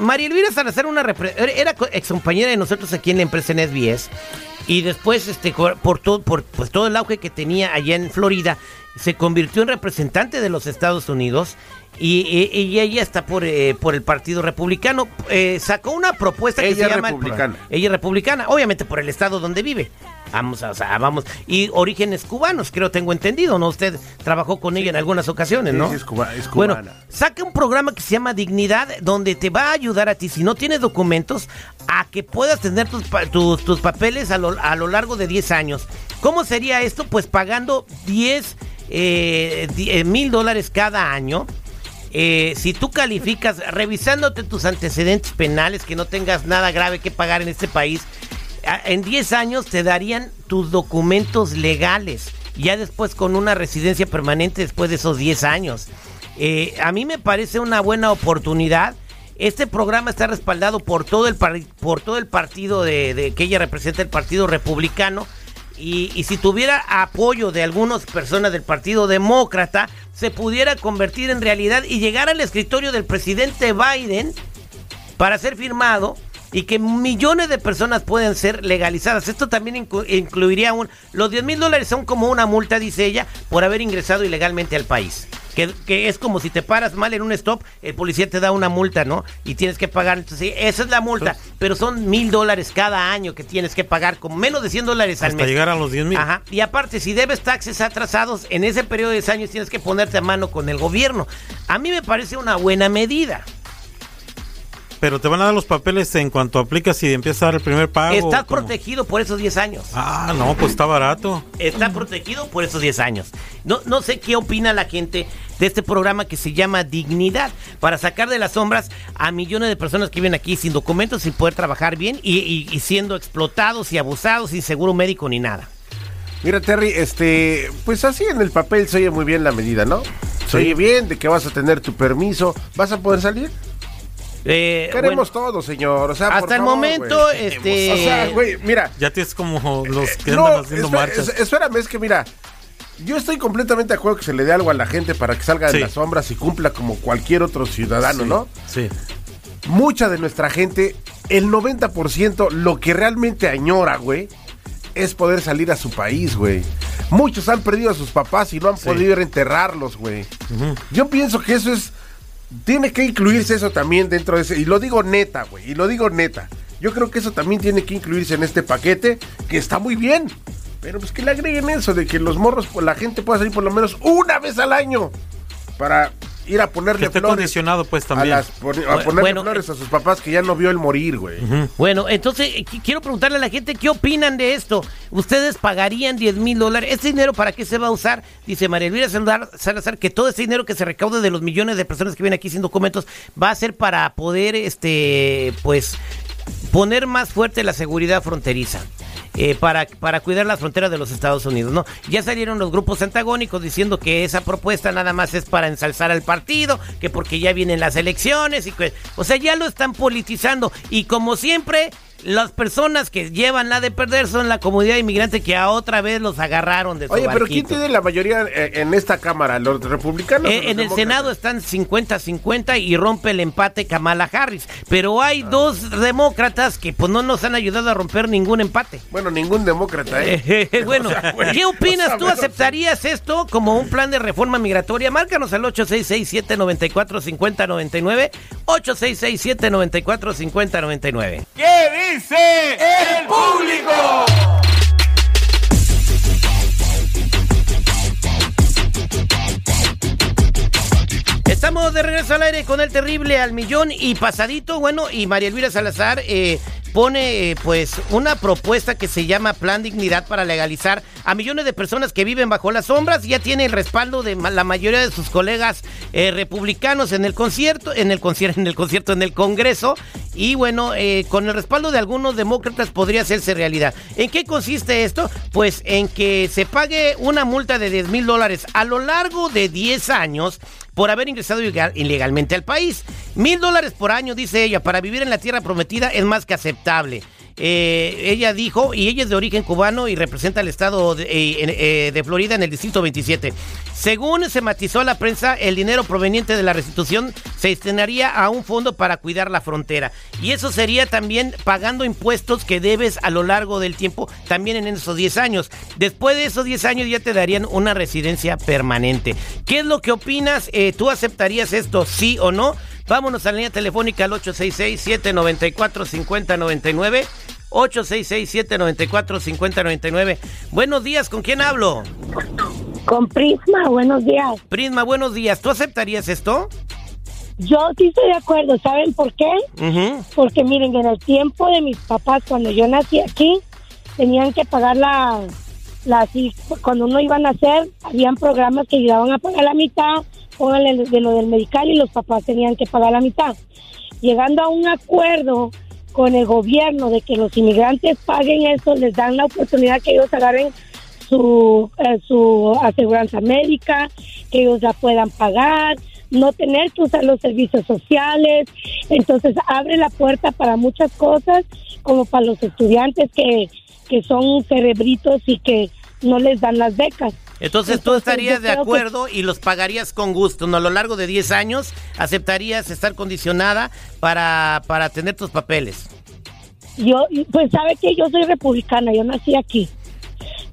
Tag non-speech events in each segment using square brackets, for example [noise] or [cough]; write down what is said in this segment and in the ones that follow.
María Elvira Salazar una era ex compañera de nosotros aquí en la empresa en SBS y después este por todo por pues todo el auge que tenía allá en Florida se convirtió en representante de los Estados Unidos y, ella está por, eh, por el Partido Republicano. Eh, sacó una propuesta que se llama... Republicana. Ella es republicana, obviamente por el estado donde vive. Vamos, o sea, vamos. Y orígenes cubanos, creo, tengo entendido, ¿no? Usted trabajó con ella en algunas ocasiones, ¿no? Sí, es, cubana. Bueno, saca un programa que se llama Dignidad, donde te va a ayudar a ti, si no tienes documentos, a que puedas tener tus, tus, papeles a lo, a lo largo de 10 años. ¿Cómo sería esto? Pues pagando 10 eh, mil dólares cada año eh, si tú calificas, revisándote tus antecedentes penales, que no tengas nada grave que pagar en este país, en 10 años te darían tus documentos legales, ya después con una residencia permanente después de esos 10 años. Eh, a mí me parece una buena oportunidad. Este programa está respaldado por todo el, por todo el partido de, que ella representa, el Partido Republicano. Y, si tuviera apoyo de algunas personas del Partido Demócrata, se pudiera convertir en realidad y llegar al escritorio del presidente Biden para ser firmado y que millones de personas pueden ser legalizadas. Esto también incluiría un... Los 10 mil dólares son como una multa, dice ella, por haber ingresado ilegalmente al país. Que, es como si te paras mal en un stop, el policía te da una multa, ¿no? Y tienes que pagar. Entonces, esa es la multa. Pero son mil dólares cada año que tienes que pagar, con menos de 100 dólares al mes. Hasta llegar a los 10 mil. Ajá. Y aparte, si debes taxes atrasados, en ese periodo de 10 años tienes que ponerte a mano con el gobierno. A mí me parece una buena medida. Pero te van a dar los papeles en cuanto aplicas y empiezas a dar el primer pago. Estás protegido por esos 10 años. Ah, no, pues está barato. Está protegido por esos 10 años. No, no sé qué opina la gente de este programa que se llama Dignidad, para sacar de las sombras a millones de personas que viven aquí sin documentos, sin poder trabajar bien y, siendo explotados y abusados sin seguro médico ni nada. Mira, Terry, este, pues así en el papel se oye muy bien la medida, ¿no? Se oye bien de que vas a tener tu permiso, ¿vas a poder salir? Eh, Queremos todo, señor. O sea, hasta el momento, este. O sea, güey, mira. Ya tienes como los que andan haciendo marchas. espérame, es que mira. Yo estoy completamente de acuerdo que se le dé algo a la gente para que salga de las sombras y cumpla como cualquier otro ciudadano, ¿no? Sí. Mucha de nuestra gente, el 90%, lo que realmente añora, güey, es poder salir a su país, güey. Muchos han perdido a sus papás y no han podido enterrarlos, güey. Yo pienso que eso es tiene que incluirse eso también dentro de ese. Y lo digo neta, güey. Y lo digo neta. Yo creo que eso también tiene que incluirse en este paquete, que está muy bien. Pero pues que le agreguen eso de que los morros, la gente pueda salir por lo menos una vez al año para ir a ponerle que flores condicionado pues también a, ponerle flores a sus papás que ya no vio el morir, güey. Bueno, entonces eh, quiero preguntarle a la gente qué opinan de esto. ¿Ustedes pagarían 10 mil dólares? ¿Este dinero para qué se va a usar? Dice María Elvira Salazar que todo ese dinero que se recaude de los millones de personas que vienen aquí sin documentos va a ser para poder, este, pues, poner más fuerte la seguridad fronteriza. Eh, para, para cuidar las fronteras de los Estados Unidos, ¿no? Ya salieron los grupos antagónicos diciendo que esa propuesta nada más es para ensalzar al partido, que porque ya vienen las elecciones y que, o sea, ya lo están politizando y como siempre las personas que llevan la de perder son la comunidad inmigrante que a otra vez los agarraron de su Oye, pero ¿quién tiene la mayoría eh, en esta Cámara? ¿Los republicanos? Eh, en el Senado están 50-50 y rompe el empate Kamala Harris. Pero hay ah. dos demócratas que pues no nos han ayudado a romper ningún empate. Bueno, ningún demócrata, ¿eh? [laughs] [laughs] bueno, ¿qué opinas? ¿Tú aceptarías esto como un plan de reforma migratoria? Márcanos al 8667-945099. 8667-945099. ¿Qué el público. Estamos de regreso al aire con el terrible al millón y pasadito, bueno, y María Elvira Salazar eh, pone eh, pues una propuesta que se llama Plan Dignidad para legalizar a millones de personas que viven bajo las sombras. Ya tiene el respaldo de la mayoría de sus colegas eh, republicanos en el concierto, en el concierto, en el concierto, en el Congreso. Y bueno, eh, con el respaldo de algunos demócratas podría hacerse realidad. ¿En qué consiste esto? Pues en que se pague una multa de 10 mil dólares a lo largo de 10 años por haber ingresado ilegalmente al país. Mil dólares por año, dice ella, para vivir en la tierra prometida es más que aceptable. Eh, ella dijo, y ella es de origen cubano y representa al estado de, eh, eh, de Florida en el distrito 27. Según se matizó la prensa, el dinero proveniente de la restitución se destinaría a un fondo para cuidar la frontera. Y eso sería también pagando impuestos que debes a lo largo del tiempo, también en esos 10 años. Después de esos 10 años ya te darían una residencia permanente. ¿Qué es lo que opinas? ¿Tú aceptarías esto, sí o no? Vámonos a la línea telefónica al 866-794-5099. 866-794-5099. Buenos días, ¿con quién hablo? Con Prisma, buenos días. Prisma, buenos días. ¿Tú aceptarías esto? Yo sí estoy de acuerdo. ¿Saben por qué? Porque miren, en el tiempo de mis papás, cuando yo nací aquí, tenían que pagar la, la cuando uno iba a nacer, habían programas que ayudaban a pagar la mitad, pónganle de lo del medical y los papás tenían que pagar la mitad. Llegando a un acuerdo con el gobierno de que los inmigrantes paguen eso, les dan la oportunidad que ellos agarren su, eh, su aseguranza médica, que ellos la puedan pagar, no tener que usar los servicios sociales. Entonces abre la puerta para muchas cosas, como para los estudiantes que, que son cerebritos y que no les dan las becas. Entonces, tú estarías de acuerdo y los pagarías con gusto, ¿no? A lo largo de 10 años aceptarías estar condicionada para, para tener tus papeles. Yo, pues sabe que yo soy republicana, yo nací aquí.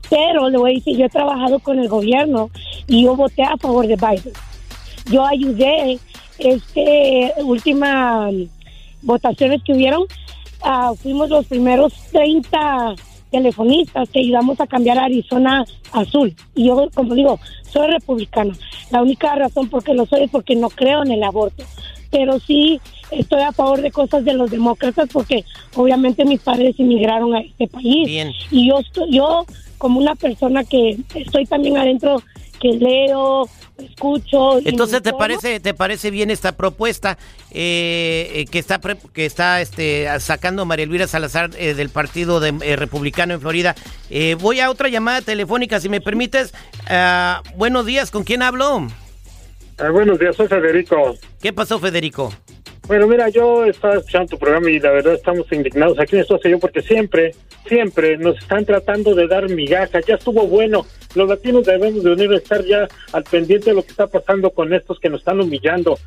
Pero le voy a decir, yo he trabajado con el gobierno y yo voté a favor de Biden. Yo ayudé este última votaciones que hubieron, uh, fuimos los primeros 30 telefonistas que ayudamos a cambiar Arizona azul. Y yo, como digo, soy republicana. La única razón por qué lo soy es porque no creo en el aborto. Pero sí estoy a favor de cosas de los demócratas porque obviamente mis padres inmigraron a este país. Y yo, yo como una persona que estoy también adentro, que leo, escucho. Entonces, ¿te parece te parece bien esta propuesta eh, eh, que está que está este sacando María Elvira Salazar eh, del Partido de, Republicano en Florida? voy a otra llamada telefónica, si me permites. Ah, buenos días, ¿con quién hablo? Ah, buenos días, soy Federico. ¿Qué pasó, Federico? Bueno, mira, yo estaba escuchando tu programa y la verdad estamos indignados aquí en esto yo porque siempre, siempre nos están tratando de dar migajas. Ya estuvo bueno. Los latinos debemos de unir a estar ya al pendiente de lo que está pasando con estos que nos están humillando.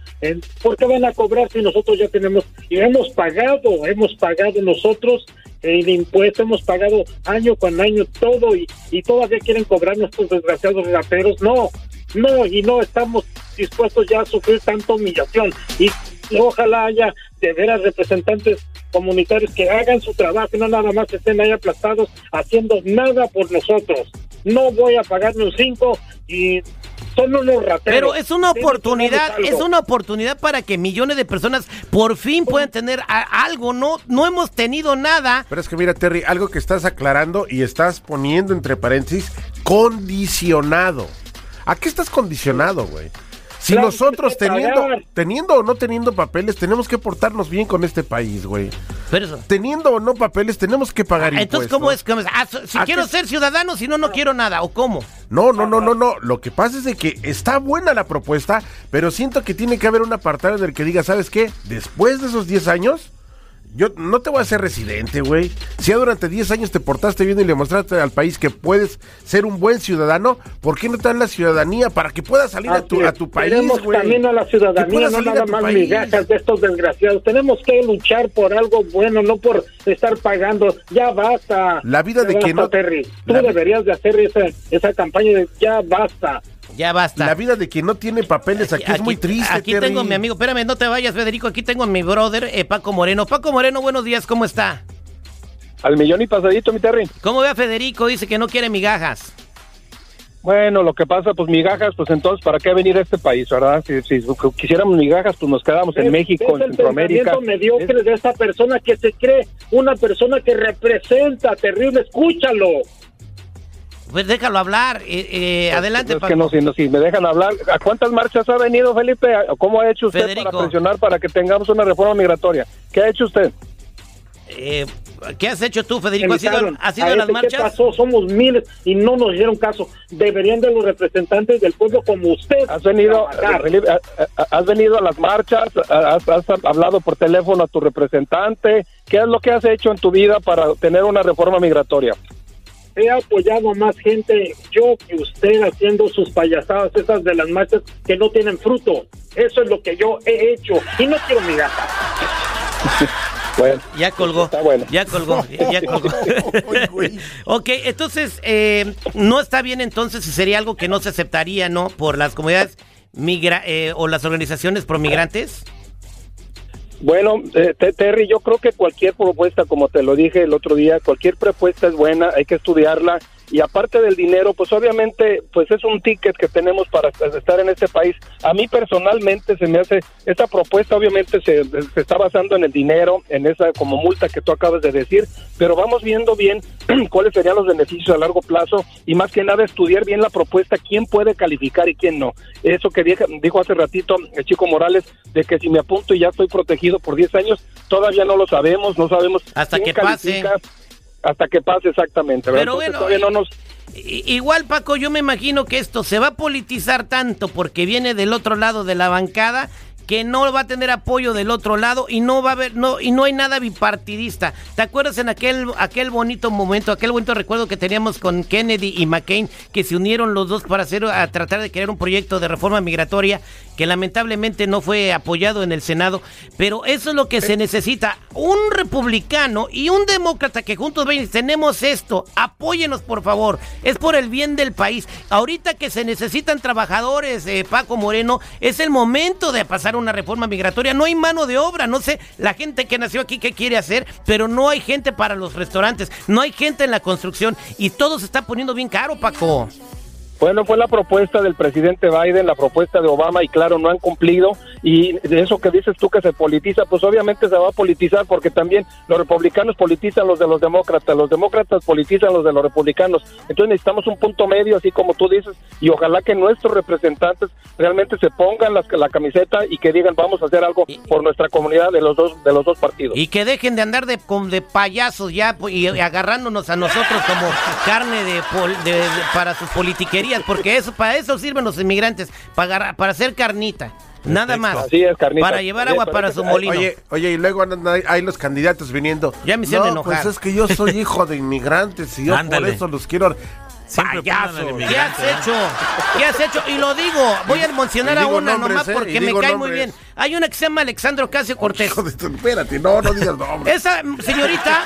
¿Por qué van a cobrar si nosotros ya tenemos y hemos pagado, hemos pagado nosotros el impuesto, hemos pagado año con año todo y, y todavía quieren cobrar nuestros desgraciados raperos? No, no, y no estamos dispuestos ya a sufrir tanta humillación. Y ojalá haya de veras representantes comunitarios que hagan su trabajo y no nada más estén ahí aplastados haciendo nada por nosotros. No voy a pagarme un 5 y son unos rateros. Pero es una oportunidad, es una oportunidad para que millones de personas por fin puedan tener algo. No, no hemos tenido nada. Pero es que mira, Terry, algo que estás aclarando y estás poniendo entre paréntesis, condicionado. ¿A qué estás condicionado, güey? Si nosotros teniendo, teniendo o no teniendo papeles, tenemos que portarnos bien con este país, güey. Teniendo o no papeles, tenemos que pagar ah, Entonces, ¿cómo es? Ah, si quiero ser ciudadano, si no, no quiero nada, ¿o cómo? No, no, no, no, no. Lo que pasa es de que está buena la propuesta, pero siento que tiene que haber un apartado en el que diga, ¿sabes qué? Después de esos 10 años yo no te voy a ser residente, güey. Si ya durante 10 años te portaste bien y le mostraste al país que puedes ser un buen ciudadano, ¿por qué no te dan la ciudadanía para que puedas salir a tu, a tu país, güey? también a la ciudadanía, no nada más migajas de estos desgraciados. Tenemos que luchar por algo bueno, no por estar pagando. Ya basta. La vida de quien no... Terry. Tú deberías de hacer esa, esa campaña de ya basta. Ya basta. La vida de quien no tiene papeles aquí, es muy triste. Aquí tengo a mi amigo, espérame, no te vayas, Federico. Aquí tengo a mi brother, eh, Paco Moreno. Paco Moreno, buenos días, ¿cómo está? Al millón y pasadito, mi Terry. ¿Cómo ve a Federico? Dice que no quiere migajas. Bueno, lo que pasa, pues migajas, pues entonces, ¿para qué venir a este país, verdad? Si, quisiéramos migajas, pues nos quedamos en México, en Centroamérica. Es mediocre de esta persona que se cree una persona que representa, terrible, escúchalo. Pues déjalo hablar. Eh, eh, adelante, es que no, si, me dejan hablar. ¿A cuántas marchas ha venido, Felipe? ¿Cómo ha hecho usted para presionar para que tengamos una reforma migratoria? ¿Qué ha hecho usted? Eh, ¿Qué has hecho tú, Federico? ¿Has ido, ¿has ido a, las marchas? ¿Qué pasó? Somos miles y no nos dieron caso. Deberían de los representantes del pueblo como usted. Has venido, has venido a las marchas, has, has hablado por teléfono a tu representante. ¿Qué es lo que has hecho en tu vida para tener una reforma migratoria? He apoyado a más gente yo que usted haciendo sus payasadas esas de las marchas que no tienen fruto. Eso es lo que yo he hecho y no quiero mi gata. [laughs] Bueno, ya colgó. [laughs] bueno. Ya colgó. Ya, colgó. ok, entonces, eh, no está bien entonces si sería algo que no se aceptaría, ¿no? Por las comunidades migra eh, o las organizaciones promigrantes. Bueno, eh, Terry, yo creo que cualquier propuesta, como te lo dije el otro día, cualquier propuesta es buena, hay que estudiarla y aparte del dinero, pues obviamente, pues es un ticket que tenemos para estar en este país. A mí personalmente se me hace, esta propuesta obviamente se, se, está basando en el dinero, en esa como multa que tú acabas de decir, pero vamos viendo bien [clears throat] cuáles serían los beneficios a largo plazo y más que nada estudiar bien la propuesta, quién puede calificar y quién no. Eso que dijo hace ratito el chico Morales, de que si me apunto y ya estoy protegido por 10 años, todavía no lo sabemos, no sabemos. Hasta que pase hasta que pase exactamente. Pero bueno, igual Paco, yo me imagino que esto se va a politizar tanto porque viene del otro lado de la bancada que no va a tener apoyo del otro lado y no va a haber no y no hay nada bipartidista. ¿Te acuerdas en aquel aquel bonito momento, aquel bonito recuerdo que teníamos con Kennedy y McCain que se unieron los dos para hacer a tratar de crear un proyecto de reforma migratoria que lamentablemente no fue apoyado en el Senado, pero eso es lo que se necesita, un republicano y un demócrata que juntos ven, tenemos esto, apóyenos por favor, es por el bien del país. Ahorita que se necesitan trabajadores, eh, Paco Moreno, es el momento de pasar una reforma migratoria. No hay mano de obra, no sé la gente que nació aquí qué quiere hacer, pero no hay gente para los restaurantes, no hay gente en la construcción y todo se está poniendo bien caro, Paco. Bueno, fue la propuesta del presidente Biden, la propuesta de Obama y claro, no han cumplido. Y de eso que dices tú que se politiza, pues obviamente se va a politizar porque también los republicanos politizan los de los demócratas, los demócratas politizan los de los republicanos. Entonces necesitamos un punto medio, así como tú dices, y ojalá que nuestros representantes realmente se pongan las, la camiseta y que digan vamos a hacer algo por nuestra comunidad de los dos de los dos partidos. Y que dejen de andar de, de payasos ya pues, y, agarrándonos a nosotros como carne de, para sus politiquerías porque eso para eso sirven los inmigrantes, para, para hacer carnita. Nada más. Para llevar agua para su molino. Oye, oye, y luego andan ahí, los candidatos viniendo. Ya me hicieron no, Pues es que yo soy hijo de inmigrantes y yo por eso los quiero. Payaso. ¿Qué has hecho? ¿Qué has hecho? Y lo digo, voy a mencionar a una nomás ¿eh? porque me cae muy bien. Hay una que se llama Alexandro Casio Cortés. espérate, no, no digas nombre. Esa señorita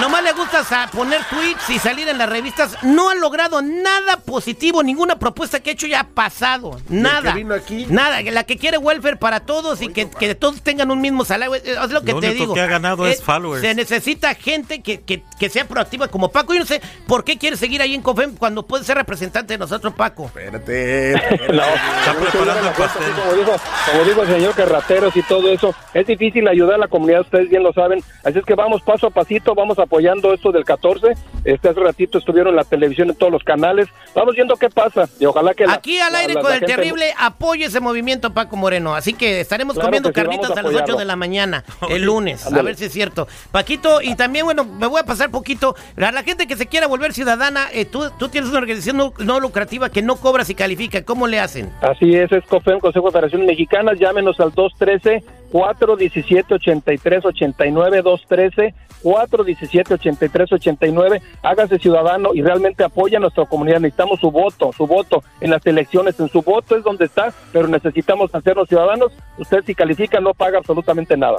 nomás le gusta poner tweets y salir en las revistas. No ha logrado nada positivo, ninguna propuesta que ha hecho ya ha pasado. Nada. Que vino aquí? Nada. La que quiere welfare para todos y que, que todos tengan un mismo salario. Es lo que te único digo. que ha ganado es, followers. Se necesita gente que, que, que, sea proactiva como Paco. Yo no sé por qué quiere seguir ahí en COFEM cuando puede ser representante de nosotros, Paco. Espérate. [laughs] no, está preparando el pastel. Como dijo, como dijo el señor que rateros y todo eso. Es difícil ayudar a la comunidad, ustedes bien lo saben. Así es que vamos paso a pasito, vamos apoyando esto del 14. Este hace ratito estuvieron en la televisión en todos los canales. Vamos viendo qué pasa y ojalá que aquí al aire con el terrible apoye ese movimiento Paco Moreno. Así que estaremos comiendo carnitas a, las 8 de la mañana [laughs] el lunes, a ver si es cierto. Paquito y también bueno me voy a pasar poquito a la gente que se quiera volver ciudadana. Eh, tú, tú tienes una organización no, lucrativa que no cobras y califica. ¿Cómo le hacen? Así es, es COFEM, Consejo de Operaciones Mexicanas. Llámenos al 213 417 83 89 213 417 83 89 hágase ciudadano y realmente apoya a nuestra comunidad necesitamos su voto su voto en las elecciones en su voto es donde está pero necesitamos hacernos ciudadanos usted si califica no paga absolutamente nada